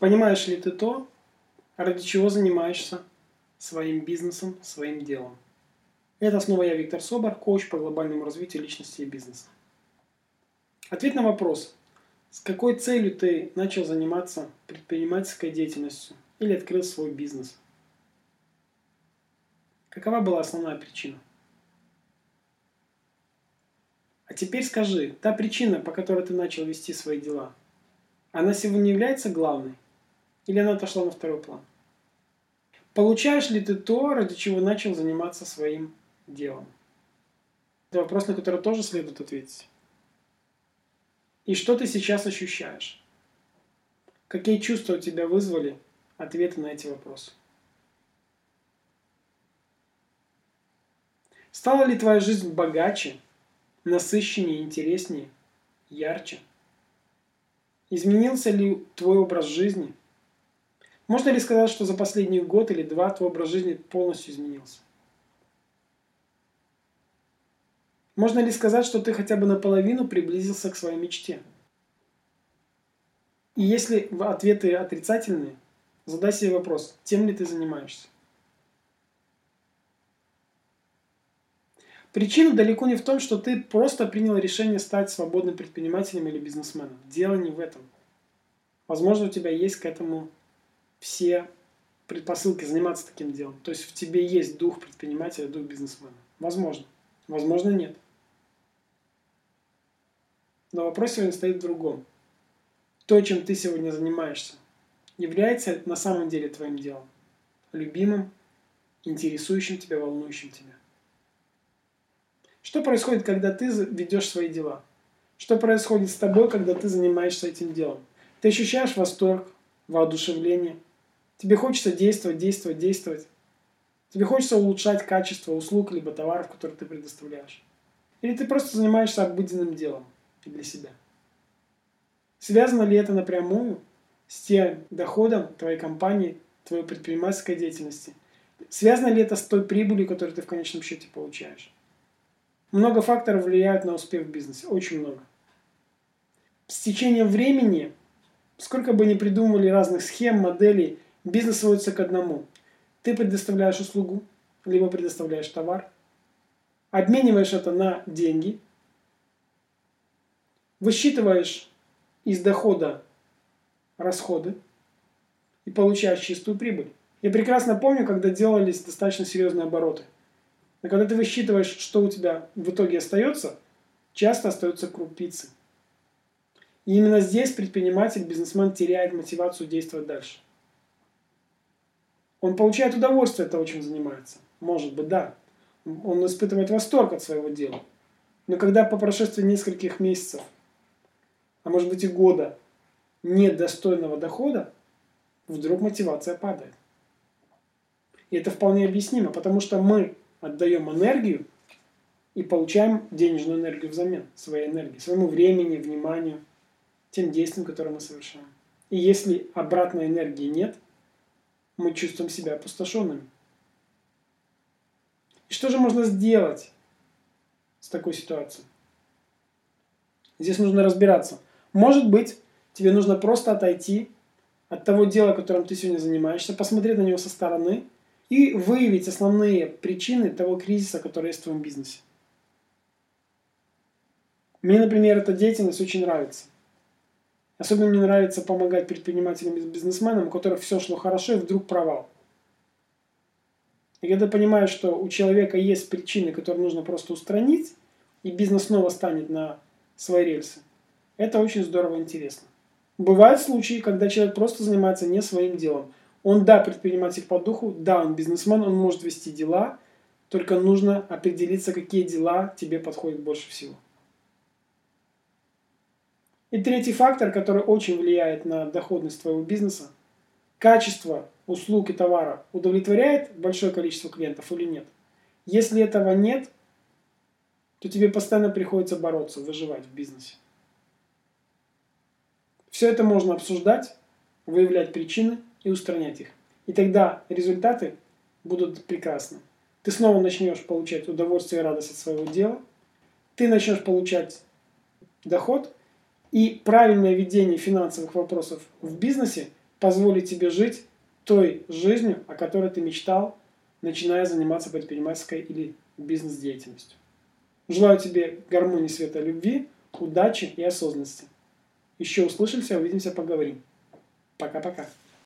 Понимаешь ли ты то, ради чего занимаешься своим бизнесом, своим делом? Это снова я, Виктор Собор, коуч по глобальному развитию личности и бизнеса. Ответ на вопрос, с какой целью ты начал заниматься предпринимательской деятельностью или открыл свой бизнес? Какова была основная причина? А теперь скажи, та причина, по которой ты начал вести свои дела, она сегодня является главной? Или она отошла на второй план? Получаешь ли ты то, ради чего начал заниматься своим делом? Это вопрос, на который тоже следует ответить. И что ты сейчас ощущаешь? Какие чувства у тебя вызвали ответы на эти вопросы? Стала ли твоя жизнь богаче, насыщеннее, интереснее, ярче? Изменился ли твой образ жизни? Можно ли сказать, что за последний год или два твой образ жизни полностью изменился? Можно ли сказать, что ты хотя бы наполовину приблизился к своей мечте? И если ответы отрицательные, задай себе вопрос, тем ли ты занимаешься? Причина далеко не в том, что ты просто принял решение стать свободным предпринимателем или бизнесменом. Дело не в этом. Возможно, у тебя есть к этому все предпосылки заниматься таким делом. То есть в тебе есть дух предпринимателя, дух бизнесмена. Возможно. Возможно, нет. Но вопрос сегодня стоит в другом. То, чем ты сегодня занимаешься, является на самом деле твоим делом. Любимым, интересующим тебя, волнующим тебя. Что происходит, когда ты ведешь свои дела? Что происходит с тобой, когда ты занимаешься этим делом? Ты ощущаешь восторг, воодушевление – Тебе хочется действовать, действовать, действовать. Тебе хочется улучшать качество услуг либо товаров, которые ты предоставляешь. Или ты просто занимаешься обыденным делом для себя. Связано ли это напрямую с тем доходом твоей компании, твоей предпринимательской деятельности? Связано ли это с той прибылью, которую ты в конечном счете получаешь? Много факторов влияют на успех в бизнесе, очень много. С течением времени, сколько бы ни придумывали разных схем, моделей – Бизнес сводится к одному. Ты предоставляешь услугу, либо предоставляешь товар, обмениваешь это на деньги, высчитываешь из дохода расходы и получаешь чистую прибыль. Я прекрасно помню, когда делались достаточно серьезные обороты. Но когда ты высчитываешь, что у тебя в итоге остается, часто остаются крупицы. И именно здесь предприниматель, бизнесмен теряет мотивацию действовать дальше. Он получает удовольствие от того, чем занимается. Может быть, да. Он испытывает восторг от своего дела. Но когда по прошествии нескольких месяцев, а может быть и года, нет достойного дохода, вдруг мотивация падает. И это вполне объяснимо, потому что мы отдаем энергию и получаем денежную энергию взамен, своей энергии, своему времени, вниманию, тем действиям, которые мы совершаем. И если обратной энергии нет – мы чувствуем себя опустошенными. И что же можно сделать с такой ситуацией? Здесь нужно разбираться. Может быть, тебе нужно просто отойти от того дела, которым ты сегодня занимаешься, посмотреть на него со стороны и выявить основные причины того кризиса, который есть в твоем бизнесе. Мне, например, эта деятельность очень нравится. Особенно мне нравится помогать предпринимателям и бизнесменам, у которых все шло хорошо, и вдруг провал. И когда понимаешь, что у человека есть причины, которые нужно просто устранить, и бизнес снова станет на свои рельсы, это очень здорово и интересно. Бывают случаи, когда человек просто занимается не своим делом. Он, да, предприниматель по духу, да, он бизнесмен, он может вести дела, только нужно определиться, какие дела тебе подходят больше всего. И третий фактор, который очень влияет на доходность твоего бизнеса, качество услуг и товара удовлетворяет большое количество клиентов или нет. Если этого нет, то тебе постоянно приходится бороться, выживать в бизнесе. Все это можно обсуждать, выявлять причины и устранять их. И тогда результаты будут прекрасны. Ты снова начнешь получать удовольствие и радость от своего дела, ты начнешь получать доход – и правильное ведение финансовых вопросов в бизнесе позволит тебе жить той жизнью, о которой ты мечтал, начиная заниматься предпринимательской или бизнес-деятельностью. Желаю тебе гармонии, света, любви, удачи и осознанности. Еще услышимся, увидимся, поговорим. Пока-пока.